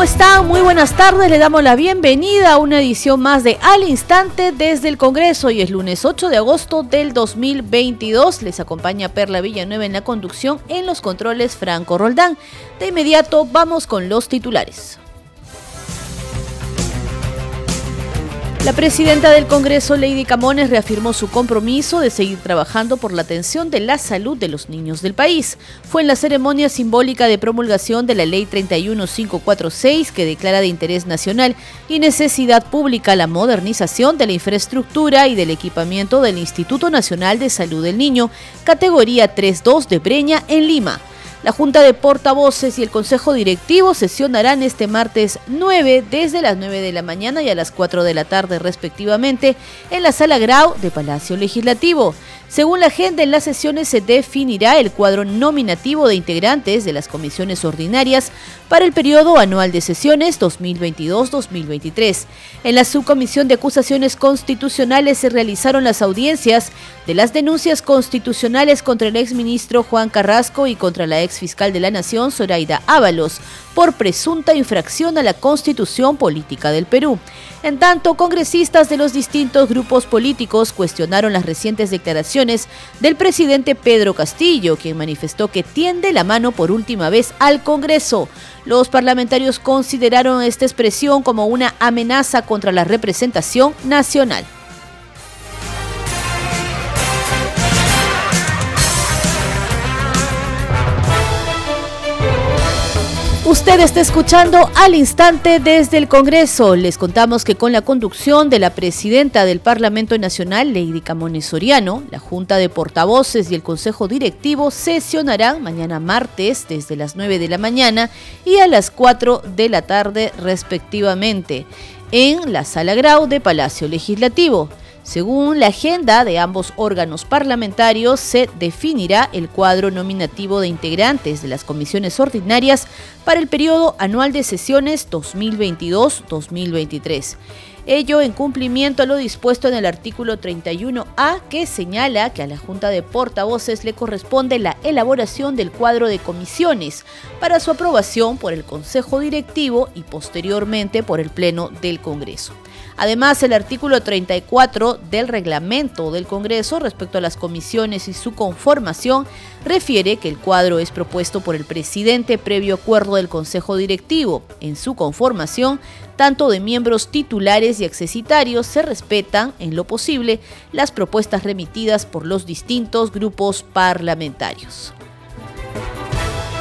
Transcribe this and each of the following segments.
¿Cómo están? Muy buenas tardes. Le damos la bienvenida a una edición más de Al Instante desde el Congreso. Hoy es lunes 8 de agosto del 2022. Les acompaña Perla Villanueva en la conducción en los controles Franco Roldán. De inmediato vamos con los titulares. La presidenta del Congreso, Lady Camones, reafirmó su compromiso de seguir trabajando por la atención de la salud de los niños del país. Fue en la ceremonia simbólica de promulgación de la Ley 31546 que declara de interés nacional y necesidad pública la modernización de la infraestructura y del equipamiento del Instituto Nacional de Salud del Niño, categoría 3.2 de Breña, en Lima. La Junta de Portavoces y el Consejo Directivo sesionarán este martes 9 desde las 9 de la mañana y a las 4 de la tarde respectivamente en la Sala Grau de Palacio Legislativo. Según la agenda, en las sesiones se definirá el cuadro nominativo de integrantes de las comisiones ordinarias para el periodo anual de sesiones 2022-2023. En la subcomisión de acusaciones constitucionales se realizaron las audiencias de las denuncias constitucionales contra el exministro Juan Carrasco y contra la exfiscal de la Nación, Zoraida Ábalos, por presunta infracción a la Constitución Política del Perú. En tanto, congresistas de los distintos grupos políticos cuestionaron las recientes declaraciones del presidente Pedro Castillo, quien manifestó que tiende la mano por última vez al Congreso. Los parlamentarios consideraron esta expresión como una amenaza contra la representación nacional. Usted está escuchando al instante desde el Congreso. Les contamos que con la conducción de la presidenta del Parlamento Nacional, Lady Camones Soriano, la Junta de Portavoces y el Consejo Directivo sesionarán mañana martes desde las 9 de la mañana y a las 4 de la tarde respectivamente en la Sala Grau de Palacio Legislativo. Según la agenda de ambos órganos parlamentarios, se definirá el cuadro nominativo de integrantes de las comisiones ordinarias para el periodo anual de sesiones 2022-2023 ello en cumplimiento a lo dispuesto en el artículo 31A que señala que a la Junta de Portavoces le corresponde la elaboración del cuadro de comisiones para su aprobación por el Consejo Directivo y posteriormente por el Pleno del Congreso. Además, el artículo 34 del reglamento del Congreso respecto a las comisiones y su conformación refiere que el cuadro es propuesto por el presidente previo acuerdo del Consejo Directivo. En su conformación, tanto de miembros titulares y accesitarios se respetan, en lo posible, las propuestas remitidas por los distintos grupos parlamentarios.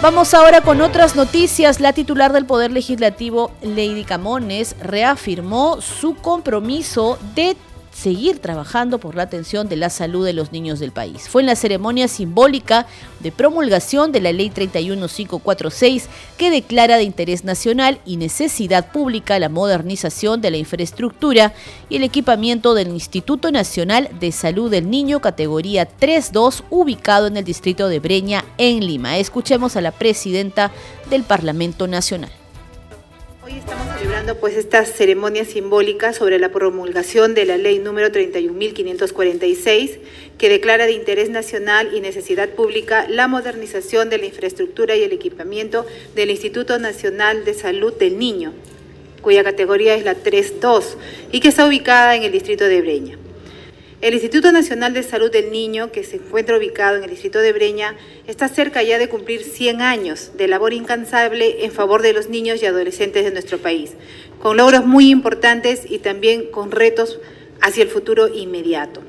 Vamos ahora con otras noticias. La titular del Poder Legislativo, Lady Camones, reafirmó su compromiso de seguir trabajando por la atención de la salud de los niños del país. Fue en la ceremonia simbólica de promulgación de la Ley 31546 que declara de interés nacional y necesidad pública la modernización de la infraestructura y el equipamiento del Instituto Nacional de Salud del Niño categoría 3.2 ubicado en el distrito de Breña en Lima. Escuchemos a la presidenta del Parlamento Nacional. Hoy estamos celebrando pues esta ceremonia simbólica sobre la promulgación de la ley número 31.546 que declara de interés nacional y necesidad pública la modernización de la infraestructura y el equipamiento del Instituto Nacional de Salud del Niño, cuya categoría es la 3.2 y que está ubicada en el distrito de Breña. El Instituto Nacional de Salud del Niño, que se encuentra ubicado en el distrito de Breña, está cerca ya de cumplir 100 años de labor incansable en favor de los niños y adolescentes de nuestro país, con logros muy importantes y también con retos hacia el futuro inmediato.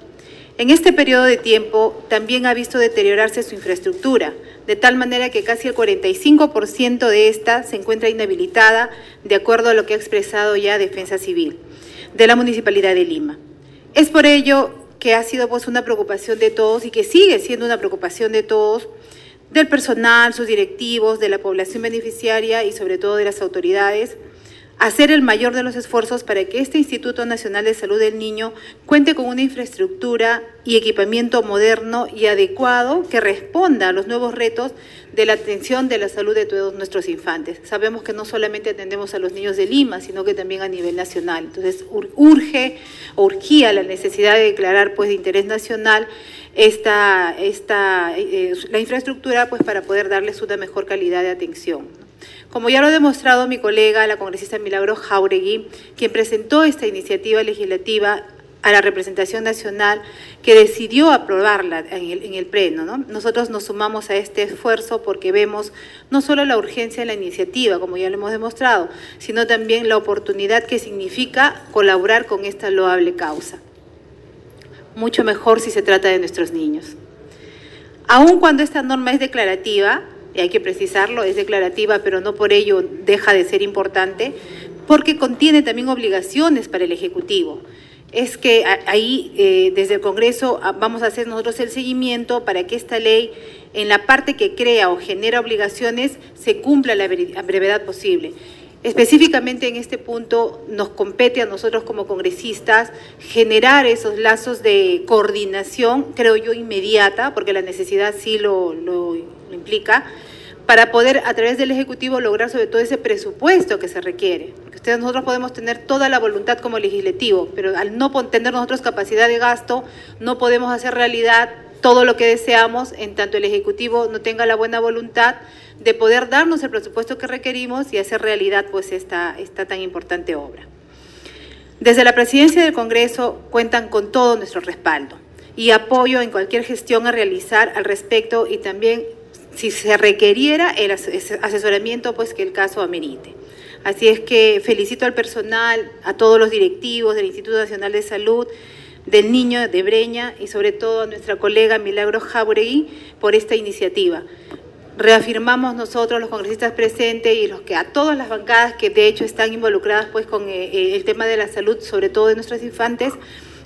En este periodo de tiempo también ha visto deteriorarse su infraestructura, de tal manera que casi el 45% de esta se encuentra inhabilitada, de acuerdo a lo que ha expresado ya Defensa Civil de la Municipalidad de Lima. Es por ello que ha sido pues una preocupación de todos y que sigue siendo una preocupación de todos, del personal, sus directivos, de la población beneficiaria y sobre todo de las autoridades, hacer el mayor de los esfuerzos para que este Instituto Nacional de Salud del Niño cuente con una infraestructura y equipamiento moderno y adecuado que responda a los nuevos retos de la atención de la salud de todos nuestros infantes. Sabemos que no solamente atendemos a los niños de Lima, sino que también a nivel nacional. Entonces, urge urgía la necesidad de declarar pues, de interés nacional esta, esta, eh, la infraestructura pues, para poder darles una mejor calidad de atención. Como ya lo ha demostrado mi colega, la congresista Milagro Jauregui, quien presentó esta iniciativa legislativa a la representación nacional que decidió aprobarla en el, pleno. ¿no? Nosotros nos sumamos a este esfuerzo porque vemos no solo la urgencia de la iniciativa, como ya lo hemos demostrado, sino también la oportunidad que significa colaborar con esta loable causa. Mucho mejor si se trata de nuestros niños. Aun cuando esta norma es declarativa, y hay que precisarlo, es declarativa, pero no por ello deja de ser importante, porque contiene también obligaciones para el Ejecutivo es que ahí eh, desde el Congreso vamos a hacer nosotros el seguimiento para que esta ley en la parte que crea o genera obligaciones se cumpla la brevedad posible. Específicamente en este punto nos compete a nosotros como congresistas generar esos lazos de coordinación, creo yo, inmediata, porque la necesidad sí lo, lo implica, para poder a través del Ejecutivo lograr sobre todo ese presupuesto que se requiere. Porque nosotros podemos tener toda la voluntad como legislativo, pero al no tener nosotros capacidad de gasto, no podemos hacer realidad todo lo que deseamos en tanto el Ejecutivo no tenga la buena voluntad de poder darnos el presupuesto que requerimos y hacer realidad pues esta, esta tan importante obra. Desde la presidencia del Congreso cuentan con todo nuestro respaldo y apoyo en cualquier gestión a realizar al respecto y también si se requeriera el asesoramiento, pues que el caso amerite. Así es que felicito al personal, a todos los directivos del Instituto Nacional de Salud, del Niño de Breña y sobre todo a nuestra colega Milagro Jauregui por esta iniciativa. Reafirmamos nosotros, los congresistas presentes y los que a todas las bancadas que de hecho están involucradas pues con eh, eh, el tema de la salud, sobre todo de nuestros infantes,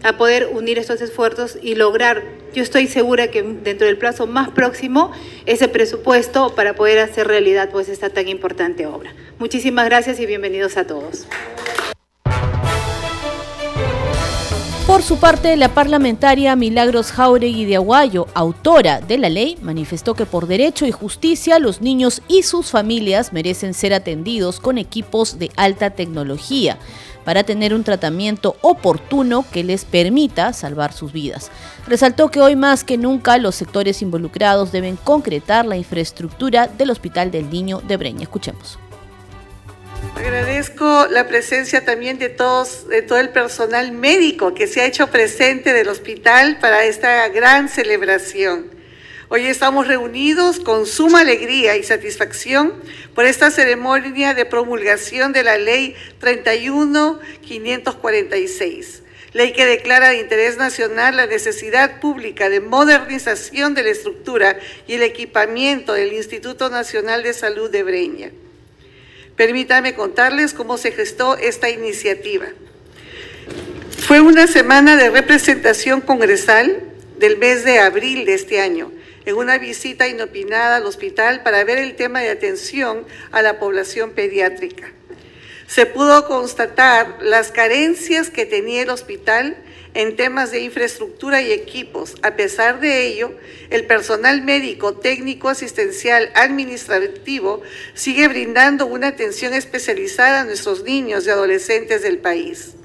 a poder unir estos esfuerzos y lograr, yo estoy segura que dentro del plazo más próximo, ese presupuesto para poder hacer realidad pues esta tan importante obra. Muchísimas gracias y bienvenidos a todos. Por su parte, la parlamentaria Milagros Jauregui de Aguayo, autora de la ley, manifestó que por derecho y justicia los niños y sus familias merecen ser atendidos con equipos de alta tecnología para tener un tratamiento oportuno que les permita salvar sus vidas. Resaltó que hoy más que nunca los sectores involucrados deben concretar la infraestructura del Hospital del Niño de Breña. Escuchemos. Agradezco la presencia también de todos, de todo el personal médico que se ha hecho presente del hospital para esta gran celebración. Hoy estamos reunidos con suma alegría y satisfacción por esta ceremonia de promulgación de la Ley 31-546, ley que declara de interés nacional la necesidad pública de modernización de la estructura y el equipamiento del Instituto Nacional de Salud de Breña. Permítanme contarles cómo se gestó esta iniciativa. Fue una semana de representación congresal del mes de abril de este año en una visita inopinada al hospital para ver el tema de atención a la población pediátrica. Se pudo constatar las carencias que tenía el hospital en temas de infraestructura y equipos. A pesar de ello, el personal médico, técnico, asistencial, administrativo sigue brindando una atención especializada a nuestros niños y adolescentes del país.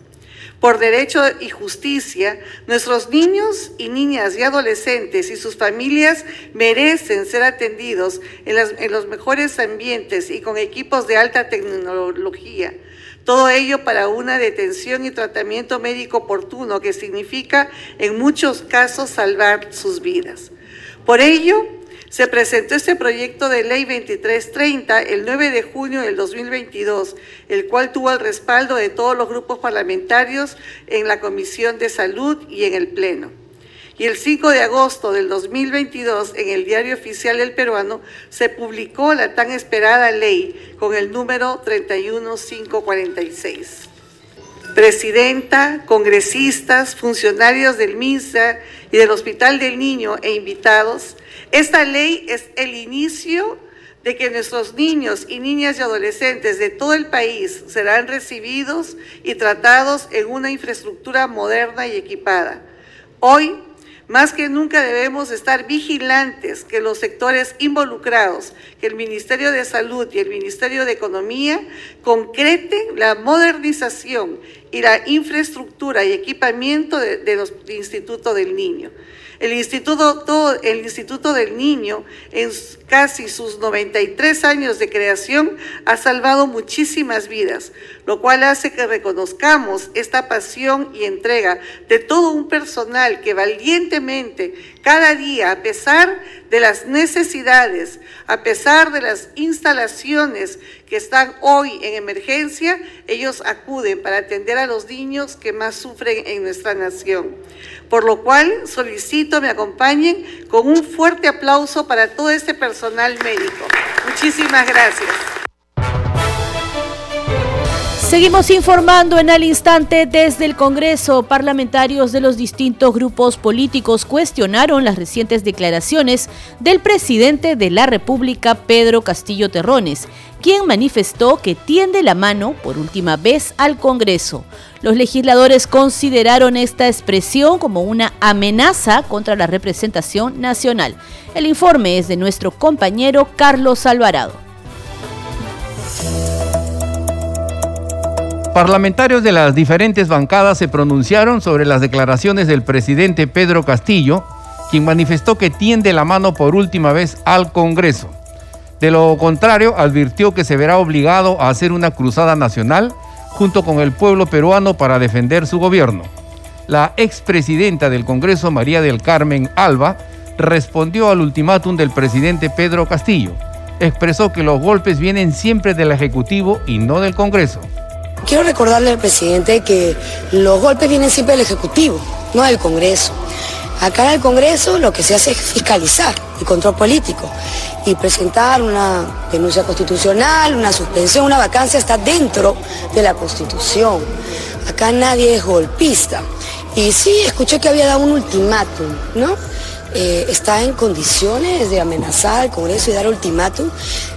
Por derecho y justicia, nuestros niños y niñas y adolescentes y sus familias merecen ser atendidos en, los mejores ambientes y con equipos de alta tecnología. Todo ello para una detención y tratamiento médico oportuno que significa en muchos casos salvar sus vidas. Por ello, se presentó este proyecto de ley 2330 el 9 de junio del 2022, el cual tuvo el respaldo de todos los grupos parlamentarios en la Comisión de Salud y en el Pleno. Y el 5 de agosto del 2022, en el Diario Oficial del Peruano, se publicó la tan esperada ley con el número 31546 presidenta, congresistas, funcionarios del MINSA y del Hospital del Niño e invitados, esta ley es el inicio de que nuestros niños y niñas y adolescentes de todo el país serán recibidos y tratados en una infraestructura moderna y equipada. Hoy, más que nunca debemos estar vigilantes que los sectores involucrados, que el Ministerio de Salud y el Ministerio de Economía concreten la modernización y la infraestructura y equipamiento de, los institutos del niño. El Instituto, el Instituto del Niño, en casi sus 93 años de creación, ha salvado muchísimas vidas, lo cual hace que reconozcamos esta pasión y entrega de todo un personal que valientemente, cada día, a pesar de las necesidades, a pesar de las instalaciones que están hoy en emergencia, ellos acuden para atender a los niños que más sufren en nuestra nación. Por lo cual solicito me acompañen con un fuerte aplauso para todo este personal médico. Muchísimas gracias. Seguimos informando en al instante desde el Congreso. Parlamentarios de los distintos grupos políticos cuestionaron las recientes declaraciones del presidente de la República, Pedro Castillo Terrones, quien manifestó que tiende la mano por última vez al Congreso. Los legisladores consideraron esta expresión como una amenaza contra la representación nacional. El informe es de nuestro compañero Carlos Alvarado. Parlamentarios de las diferentes bancadas se pronunciaron sobre las declaraciones del presidente Pedro Castillo, quien manifestó que tiende la mano por última vez al Congreso. De lo contrario, advirtió que se verá obligado a hacer una cruzada nacional junto con el pueblo peruano para defender su gobierno. La expresidenta del Congreso, María del Carmen Alba, respondió al ultimátum del presidente Pedro Castillo. Expresó que los golpes vienen siempre del Ejecutivo y no del Congreso. Quiero recordarle al presidente que los golpes vienen siempre del Ejecutivo, no del Congreso. Acá en el Congreso lo que se hace es fiscalizar y control político y presentar una denuncia constitucional, una suspensión, una vacancia está dentro de la Constitución. Acá nadie es golpista. Y sí, escuché que había dado un ultimátum, ¿no? Eh, está en condiciones de amenazar al Congreso y dar ultimátum,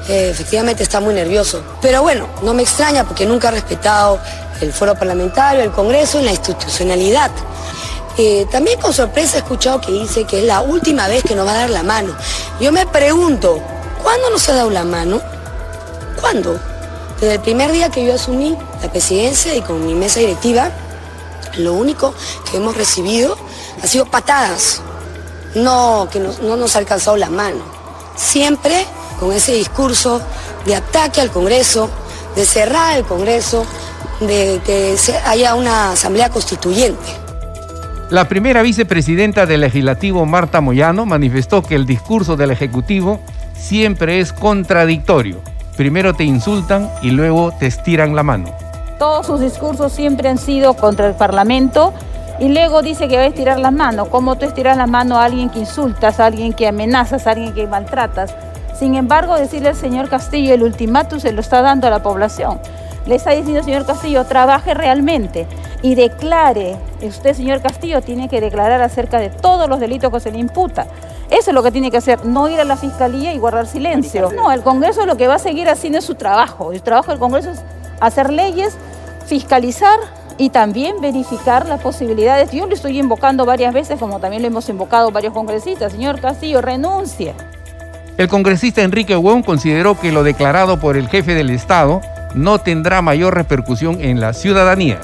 eh, efectivamente está muy nervioso. Pero bueno, no me extraña porque nunca ha respetado el foro parlamentario, el Congreso la institucionalidad. Eh, también con sorpresa he escuchado que dice que es la última vez que nos va a dar la mano. Yo me pregunto, ¿cuándo nos ha dado la mano? ¿Cuándo? Desde el primer día que yo asumí la presidencia y con mi mesa directiva, lo único que hemos recibido ha sido patadas, no, que no nos ha alcanzado la mano. Siempre con ese discurso de ataque al Congreso, de cerrar el Congreso, de que haya una asamblea constituyente. La primera vicepresidenta del legislativo, Marta Moyano, manifestó que el discurso del Ejecutivo siempre es contradictorio. Primero te insultan y luego te estiran la mano. Todos sus discursos siempre han sido contra el Parlamento y luego dice que va a estirar las manos. ¿Cómo tú estiras la mano a alguien que insultas, a alguien que amenazas, a alguien que maltratas? Sin embargo, decirle al señor Castillo, el ultimátum se lo está dando a la población. Le está diciendo, señor Castillo, trabaje realmente y declare. Usted, señor Castillo, tiene que declarar acerca de todos los delitos que se le imputa. Eso es lo que tiene que hacer, no ir a la fiscalía y guardar silencio. No, el Congreso lo que va a seguir haciendo es su trabajo. El trabajo del Congreso es hacer leyes, fiscalizar y también verificar las posibilidades. Yo lo estoy invocando varias veces, como también lo hemos invocado varios congresistas. Señor Castillo, renuncie. El congresista Enrique Wong consideró que lo declarado por el jefe del Estado no tendrá mayor repercusión en la ciudadanía.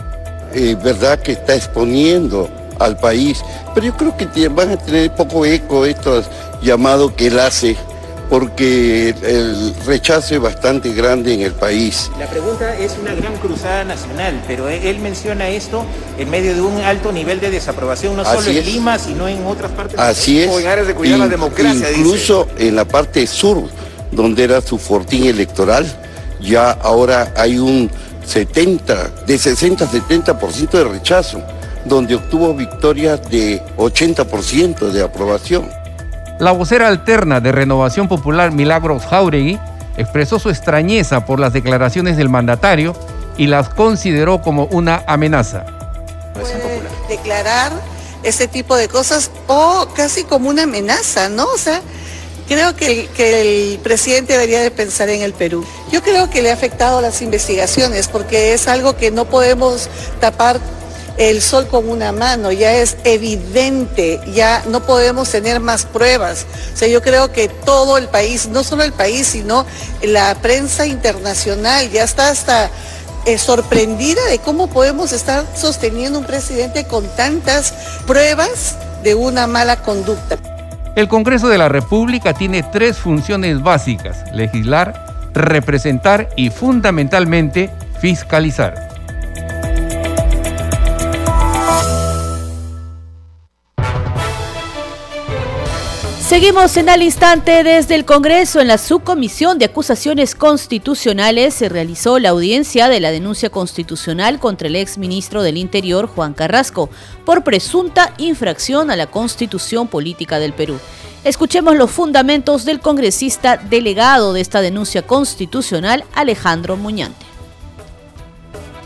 Es verdad que está exponiendo al país, pero yo creo que van a tener poco eco estos llamados que él hace porque el rechazo es bastante grande en el país. La pregunta es una gran cruzada nacional, pero él menciona esto en medio de un alto nivel de desaprobación, no solo en Lima, sino en otras partes. Así es. en áreas de cuidar la democracia. Incluso en la parte sur, donde era su fortín electoral, ya ahora hay un 70, de 60 a 70% de rechazo, donde obtuvo victorias de 80% de aprobación. La vocera alterna de Renovación Popular Milagros Jauregui expresó su extrañeza por las declaraciones del mandatario y las consideró como una amenaza. Declarar ese tipo de cosas o casi como una amenaza, ¿no? O sea, Creo que el, presidente debería de pensar en el Perú. Yo creo que le ha afectado las investigaciones porque es algo que no podemos tapar el sol con una mano, ya es evidente, ya no podemos tener más pruebas. O sea, yo creo que todo el país, no solo el país, sino la prensa internacional, ya está hasta eh, sorprendida de cómo podemos estar sosteniendo un presidente con tantas pruebas de una mala conducta. El Congreso de la República tiene tres funciones básicas, legislar, representar y fundamentalmente fiscalizar. Seguimos en al instante desde el Congreso. En la subcomisión de acusaciones constitucionales se realizó la audiencia de la denuncia constitucional contra el ex ministro del Interior, Juan Carrasco, por presunta infracción a la constitución política del Perú. Escuchemos los fundamentos del congresista delegado de esta denuncia constitucional, Alejandro Muñante.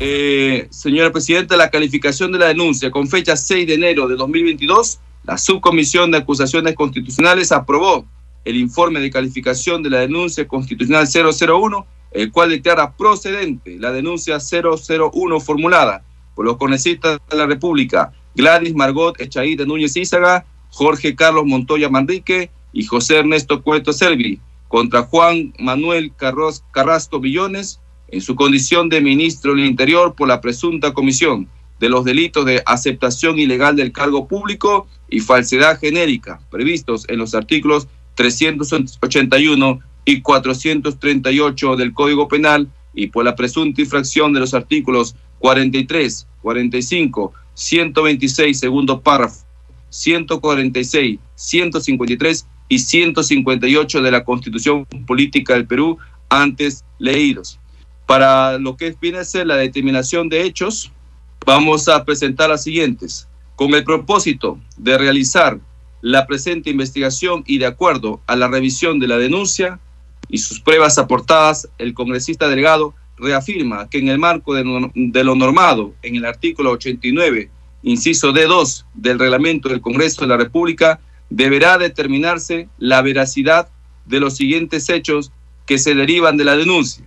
Eh, señora Presidenta, la calificación de la denuncia con fecha 6 de enero de 2022 la Subcomisión de Acusaciones Constitucionales aprobó el informe de calificación de la denuncia constitucional 001, el cual declara procedente la denuncia 001 formulada por los congresistas de la República, Gladys Margot Echaída Núñez Ízaga, Jorge Carlos Montoya Manrique y José Ernesto Cueto Servi, contra Juan Manuel Carrasco Villones, en su condición de ministro del Interior por la presunta comisión de los delitos de aceptación ilegal del cargo público y falsedad genérica previstos en los artículos 381 y 438 del Código Penal y por la presunta infracción de los artículos 43, 45, 126, segundo párrafo, 146, 153 y 158 de la Constitución Política del Perú antes leídos. Para lo que viene a la determinación de hechos, vamos a presentar las siguientes. Con el propósito de realizar la presente investigación y de acuerdo a la revisión de la denuncia y sus pruebas aportadas, el congresista delegado reafirma que en el marco de, lo normado en el artículo 89, inciso D2 del reglamento del Congreso de la República, deberá determinarse la veracidad de los siguientes hechos que se derivan de la denuncia.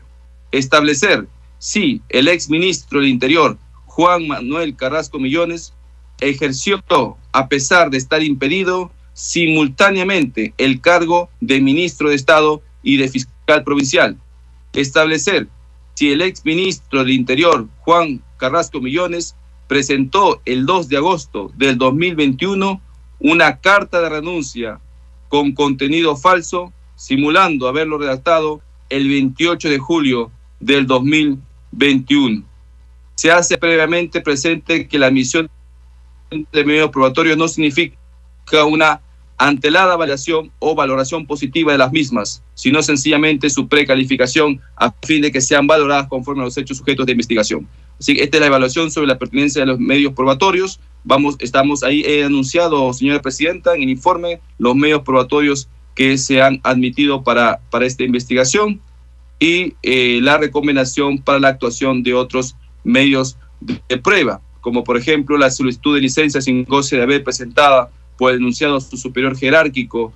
Establecer si el ex ministro del Interior, Juan Manuel Carrasco Millones, ejerció, a pesar de estar impedido, simultáneamente el cargo de ministro de Estado y de fiscal provincial. Establecer si el ex ministro del Interior, Juan Carrasco Millones, presentó el 2 de agosto del 2021 una carta de renuncia con contenido falso, simulando haberlo redactado el 28 de julio del 2021. Se hace previamente presente que la misión de medios probatorios no significa una antelada variación o valoración positiva de las mismas, sino sencillamente su precalificación a fin de que sean valoradas conforme a los hechos sujetos de investigación. Así que esta es la evaluación sobre la pertinencia de los medios probatorios. Vamos, estamos ahí, he anunciado, señora presidenta, en el informe los medios probatorios que se han admitido para, para esta investigación y eh, la recomendación para la actuación de otros medios de prueba como por ejemplo la solicitud de licencia sin goce de haber presentada por el denunciado a su superior jerárquico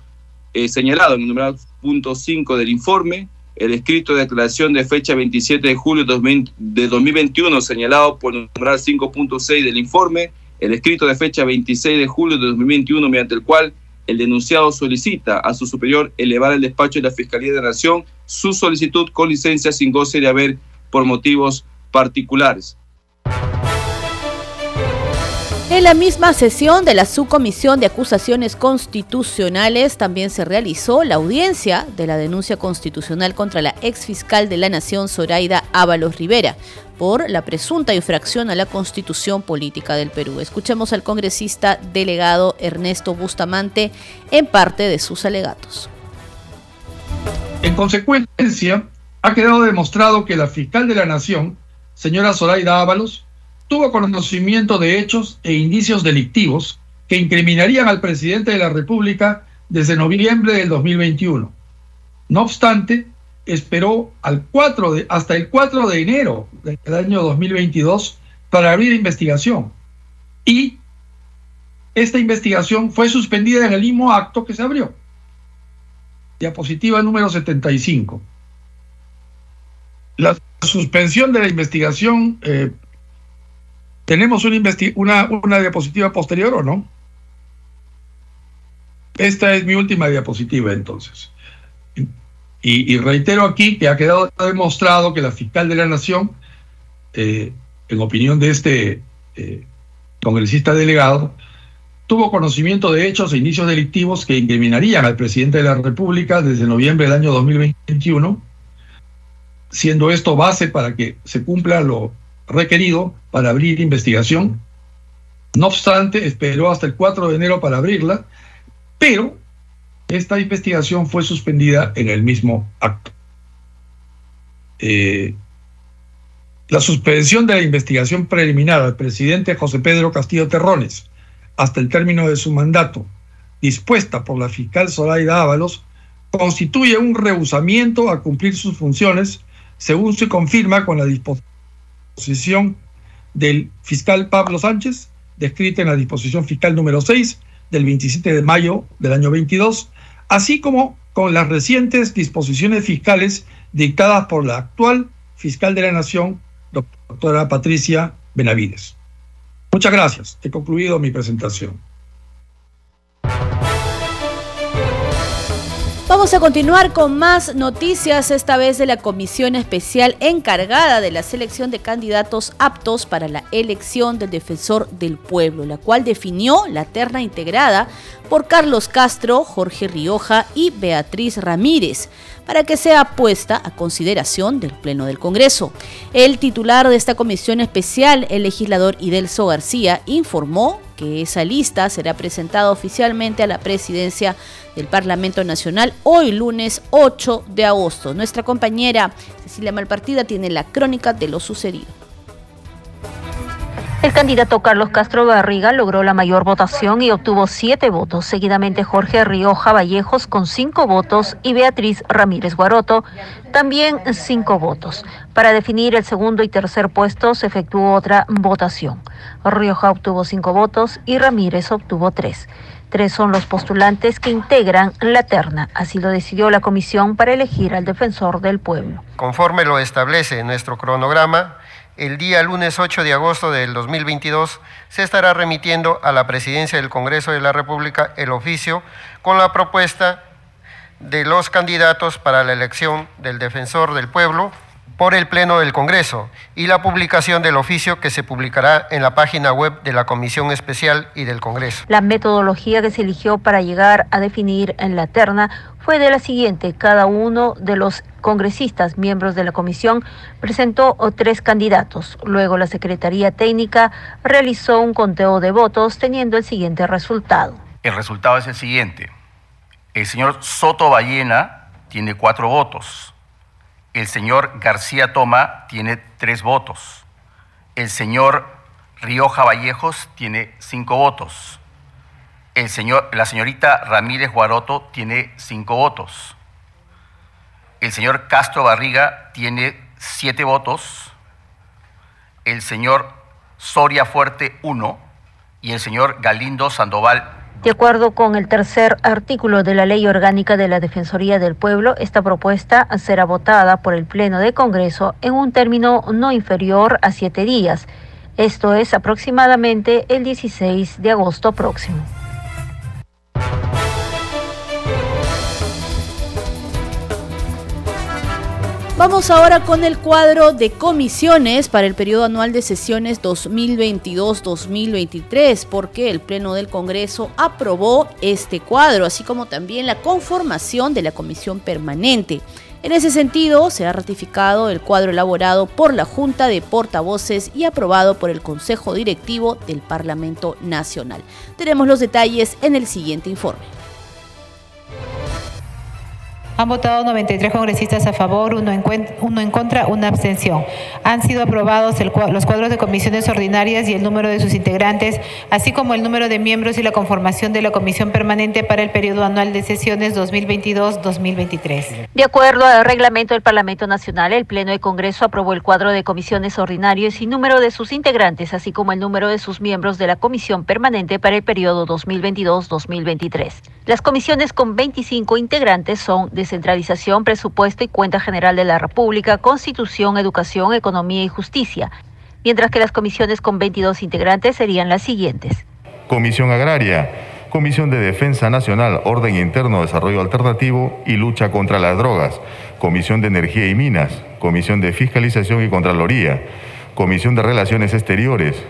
eh, señalado en el numeral punto 5 del informe, el escrito de declaración de fecha 27 de julio de 2021 señalado por el numeral 5.6 del informe, el escrito de fecha 26 de julio de 2021 mediante el cual el denunciado solicita a su superior elevar al despacho de la Fiscalía de Nación su solicitud con licencia sin goce de haber por motivos particulares. En la misma sesión de la Subcomisión de Acusaciones Constitucionales también se realizó la audiencia de la denuncia constitucional contra la ex fiscal de la Nación, Zoraida Ábalos Rivera, por la presunta infracción a la Constitución Política del Perú. Escuchemos al congresista delegado Ernesto Bustamante en parte de sus alegatos. En consecuencia, ha quedado demostrado que la fiscal de la Nación, señora Zoraida Ábalos, tuvo conocimiento de hechos e indicios delictivos que incriminarían al presidente de la República desde noviembre del 2021. No obstante, esperó al 4 de, hasta el 4 de enero del año 2022 para abrir investigación. Y esta investigación fue suspendida en el mismo acto que se abrió. Diapositiva número 75. La suspensión de la investigación, eh, ¿tenemos una, una, diapositiva posterior o no? Esta es mi última diapositiva entonces. Y, reitero aquí que ha quedado demostrado que la fiscal de la Nación, eh, en opinión de este eh, congresista delegado, tuvo conocimiento de hechos e inicios delictivos que incriminarían al presidente de la República desde noviembre del año 2021, siendo esto base para que se cumpla lo requerido para abrir investigación. No obstante, esperó hasta el 4 de enero para abrirla, pero esta investigación fue suspendida en el mismo acto. Eh, la suspensión de la investigación preliminar al presidente José Pedro Castillo Terrones hasta el término de su mandato, dispuesta por la fiscal Zoraida Ábalos, constituye un rehusamiento a cumplir sus funciones, según se confirma con la disposición del fiscal Pablo Sánchez, descrita en la disposición fiscal número 6 del 27 de mayo del año 22, así como con las recientes disposiciones fiscales dictadas por la actual fiscal de la Nación, doctora Patricia Benavides. Muchas gracias. He concluido mi presentación. Vamos a continuar con más noticias, esta vez de la comisión especial encargada de la selección de candidatos aptos para la elección del defensor del pueblo, la cual definió la terna integrada por Carlos Castro, Jorge Rioja y Beatriz Ramírez para que sea puesta a consideración del Pleno del Congreso. El titular de esta comisión especial, el legislador Idelso García, informó que esa lista será presentada oficialmente a la presidencia del Parlamento Nacional hoy lunes 8 de agosto. Nuestra compañera Cecilia Malpartida tiene la crónica de lo sucedido. El candidato Carlos Castro Garriga logró la mayor votación y obtuvo siete votos. Seguidamente Jorge Rioja Vallejos con cinco votos y Beatriz Ramírez Guaroto también cinco votos. Para definir el segundo y tercer puesto se efectuó otra votación. Rioja obtuvo cinco votos y Ramírez obtuvo tres. Tres son los postulantes que integran la terna. Así lo decidió la comisión para elegir al defensor del pueblo. Conforme lo establece nuestro cronograma, el día lunes 8 de agosto del 2022 se estará remitiendo a la Presidencia del Congreso de la República el oficio con la propuesta de los candidatos para la elección del defensor del pueblo por el Pleno del Congreso y la publicación del oficio que se publicará en la página web de la Comisión Especial y del Congreso. La metodología que se eligió para llegar a definir en la terna fue de la siguiente. Cada uno de los congresistas miembros de la comisión presentó tres candidatos. Luego la Secretaría Técnica realizó un conteo de votos teniendo el siguiente resultado. El resultado es el siguiente. El señor Soto Ballena tiene cuatro votos. El señor García Toma tiene tres votos. El señor Rioja Vallejos tiene cinco votos. El señor, la señorita Ramírez Guaroto tiene cinco votos. El señor Castro Barriga tiene siete votos. El señor Soria Fuerte uno. Y el señor Galindo Sandoval de acuerdo con el tercer artículo de la Ley Orgánica de la Defensoría del Pueblo, esta propuesta será votada por el Pleno de Congreso en un término no inferior a siete días. Esto es aproximadamente el 16 de agosto próximo. Vamos ahora con el cuadro de comisiones para el periodo anual de sesiones 2022-2023, porque el Pleno del Congreso aprobó este cuadro, así como también la conformación de la comisión permanente. En ese sentido, se ha ratificado el cuadro elaborado por la Junta de Portavoces y aprobado por el Consejo Directivo del Parlamento Nacional. Tenemos los detalles en el siguiente informe. Han votado 93 congresistas a favor, uno en, uno en contra, una abstención. Han sido aprobados los cuadros de comisiones ordinarias y el número de sus integrantes, así como el número de miembros y la conformación de la comisión permanente para el periodo anual de sesiones 2022-2023. De acuerdo al reglamento del Parlamento Nacional, el Pleno de Congreso aprobó el cuadro de comisiones ordinarias y número de sus integrantes, así como el número de sus miembros de la comisión permanente para el periodo 2022-2023. Las comisiones con 25 integrantes son Descentralización, Presupuesto y Cuenta General de la República, Constitución, Educación, Economía y Justicia, mientras que las comisiones con 22 integrantes serían las siguientes. Comisión Agraria, Comisión de Defensa Nacional, Orden Interno, Desarrollo Alternativo y Lucha contra las Drogas, Comisión de Energía y Minas, Comisión de Fiscalización y Contraloría, Comisión de Relaciones Exteriores,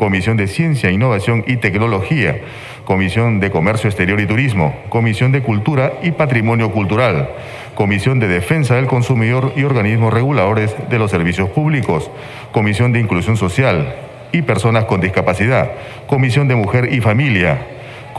Comisión de Ciencia, Innovación y Tecnología, Comisión de Comercio Exterior y Turismo, Comisión de Cultura y Patrimonio Cultural, Comisión de Defensa del Consumidor y organismos reguladores de los servicios públicos, Comisión de Inclusión Social y Personas con Discapacidad, Comisión de Mujer y Familia,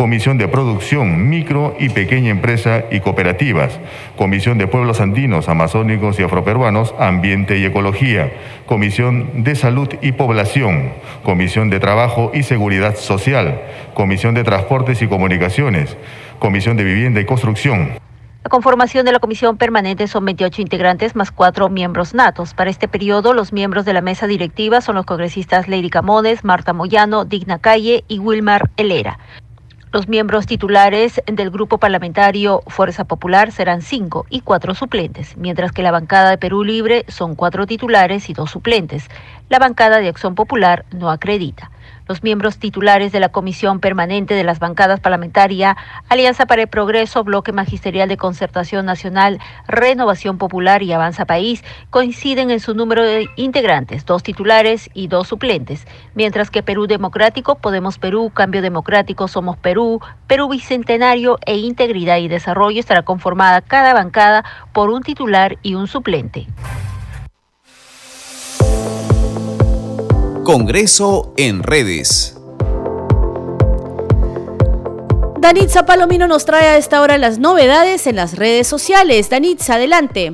Comisión de Producción, Micro y Pequeña Empresa y Cooperativas, Comisión de Pueblos Andinos, Amazónicos y Afroperuanos, Ambiente y Ecología, Comisión de Salud y Población, Comisión de Trabajo y Seguridad Social, Comisión de Transportes y Comunicaciones, Comisión de Vivienda y Construcción. La conformación de la comisión permanente son 28 integrantes más cuatro miembros natos. Para este periodo, los miembros de la mesa directiva son los congresistas Lady Camones, Marta Moyano, Digna Calle y Wilmar Helera. Los miembros titulares del grupo parlamentario Fuerza Popular serán cinco y cuatro suplentes, mientras que la bancada de Perú Libre son cuatro titulares y dos suplentes. La bancada de Acción Popular no acredita. Los miembros titulares de la Comisión Permanente de las Bancadas Parlamentaria, Alianza para el Progreso, Bloque Magisterial de Concertación Nacional, Renovación Popular y Avanza País coinciden en su número de integrantes, dos titulares y dos suplentes, mientras que Perú Democrático, Podemos Perú, Cambio Democrático, Somos Perú, Perú Bicentenario e Integridad y Desarrollo estará conformada cada bancada por un titular y un suplente. Congreso en redes. Danitza Palomino nos trae a esta hora las novedades en las redes sociales. Danitza, adelante.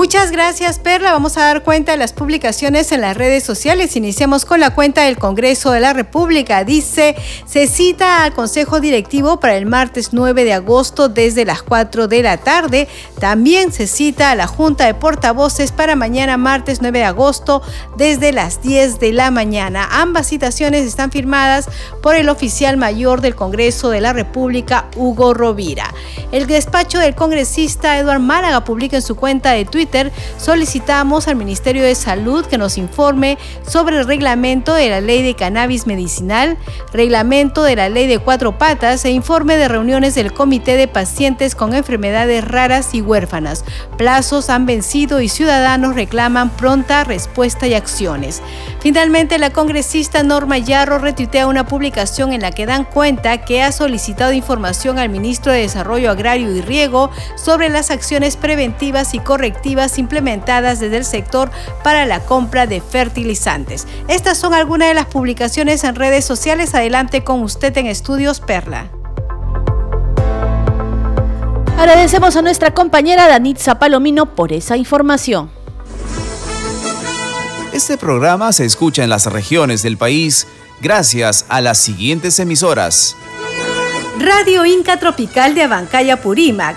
Muchas gracias, Perla. Vamos a dar cuenta de las publicaciones en las redes sociales. Iniciamos con la cuenta del Congreso de la República. Dice, se cita al Consejo Directivo para el martes 9 de agosto desde las 4 de la tarde. También se cita a la Junta de Portavoces para mañana martes 9 de agosto desde las 10 de la mañana. Ambas citaciones están firmadas por el oficial mayor del Congreso de la República, Hugo Rovira. El despacho del congresista Eduard Málaga publica en su cuenta de Twitter solicitamos al Ministerio de Salud que nos informe sobre el reglamento de la ley de cannabis medicinal, reglamento de la ley de cuatro patas e informe de reuniones del Comité de Pacientes con Enfermedades Raras y Huérfanas. Plazos han vencido y ciudadanos reclaman pronta respuesta y acciones. Finalmente, la congresista Norma Yarro retuitea una publicación en la que dan cuenta que ha solicitado información al ministro de Desarrollo Agrario y Riego sobre las acciones preventivas y correctivas implementadas desde el sector para la compra de fertilizantes. Estas son algunas de las publicaciones en redes sociales. Adelante con usted en Estudios Perla. Agradecemos a nuestra compañera Danitza Palomino por esa información. Este programa se escucha en las regiones del país gracias a las siguientes emisoras. Radio Inca Tropical de Abancaya Purímac,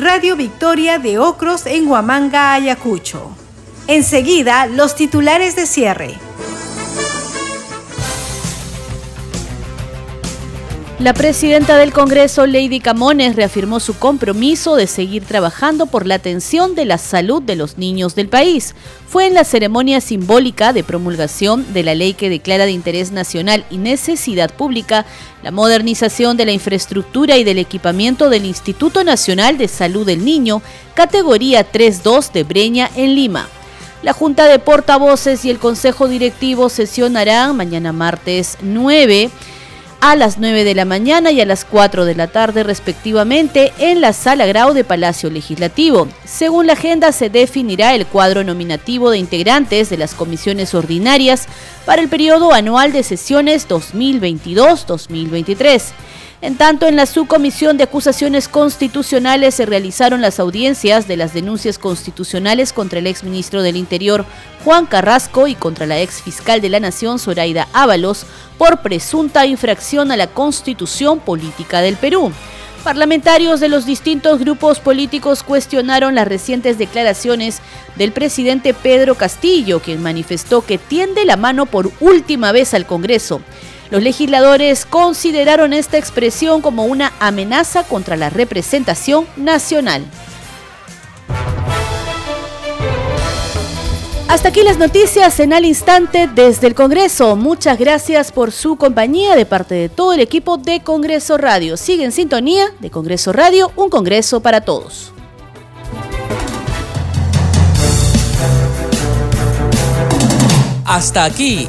Radio Victoria de Ocros en Huamanga, Ayacucho. Enseguida, los titulares de cierre. La presidenta del Congreso, Lady Camones, reafirmó su compromiso de seguir trabajando por la atención de la salud de los niños del país. Fue en la ceremonia simbólica de promulgación de la ley que declara de interés nacional y necesidad pública la modernización de la infraestructura y del equipamiento del Instituto Nacional de Salud del Niño, categoría 3.2 de Breña, en Lima. La Junta de Portavoces y el Consejo Directivo sesionarán mañana martes 9 a las 9 de la mañana y a las 4 de la tarde respectivamente en la Sala Grau de Palacio Legislativo. Según la agenda se definirá el cuadro nominativo de integrantes de las comisiones ordinarias para el periodo anual de sesiones 2022-2023. En tanto, en la subcomisión de acusaciones constitucionales se realizaron las audiencias de las denuncias constitucionales contra el exministro del Interior, Juan Carrasco, y contra la ex fiscal de la Nación, Zoraida Ábalos, por presunta infracción a la Constitución Política del Perú. Parlamentarios de los distintos grupos políticos cuestionaron las recientes declaraciones del presidente Pedro Castillo, quien manifestó que tiende la mano por última vez al Congreso. Los legisladores consideraron esta expresión como una amenaza contra la representación nacional. Hasta aquí las noticias en al instante desde el Congreso. Muchas gracias por su compañía de parte de todo el equipo de Congreso Radio. Sigue en sintonía de Congreso Radio, un Congreso para todos. Hasta aquí,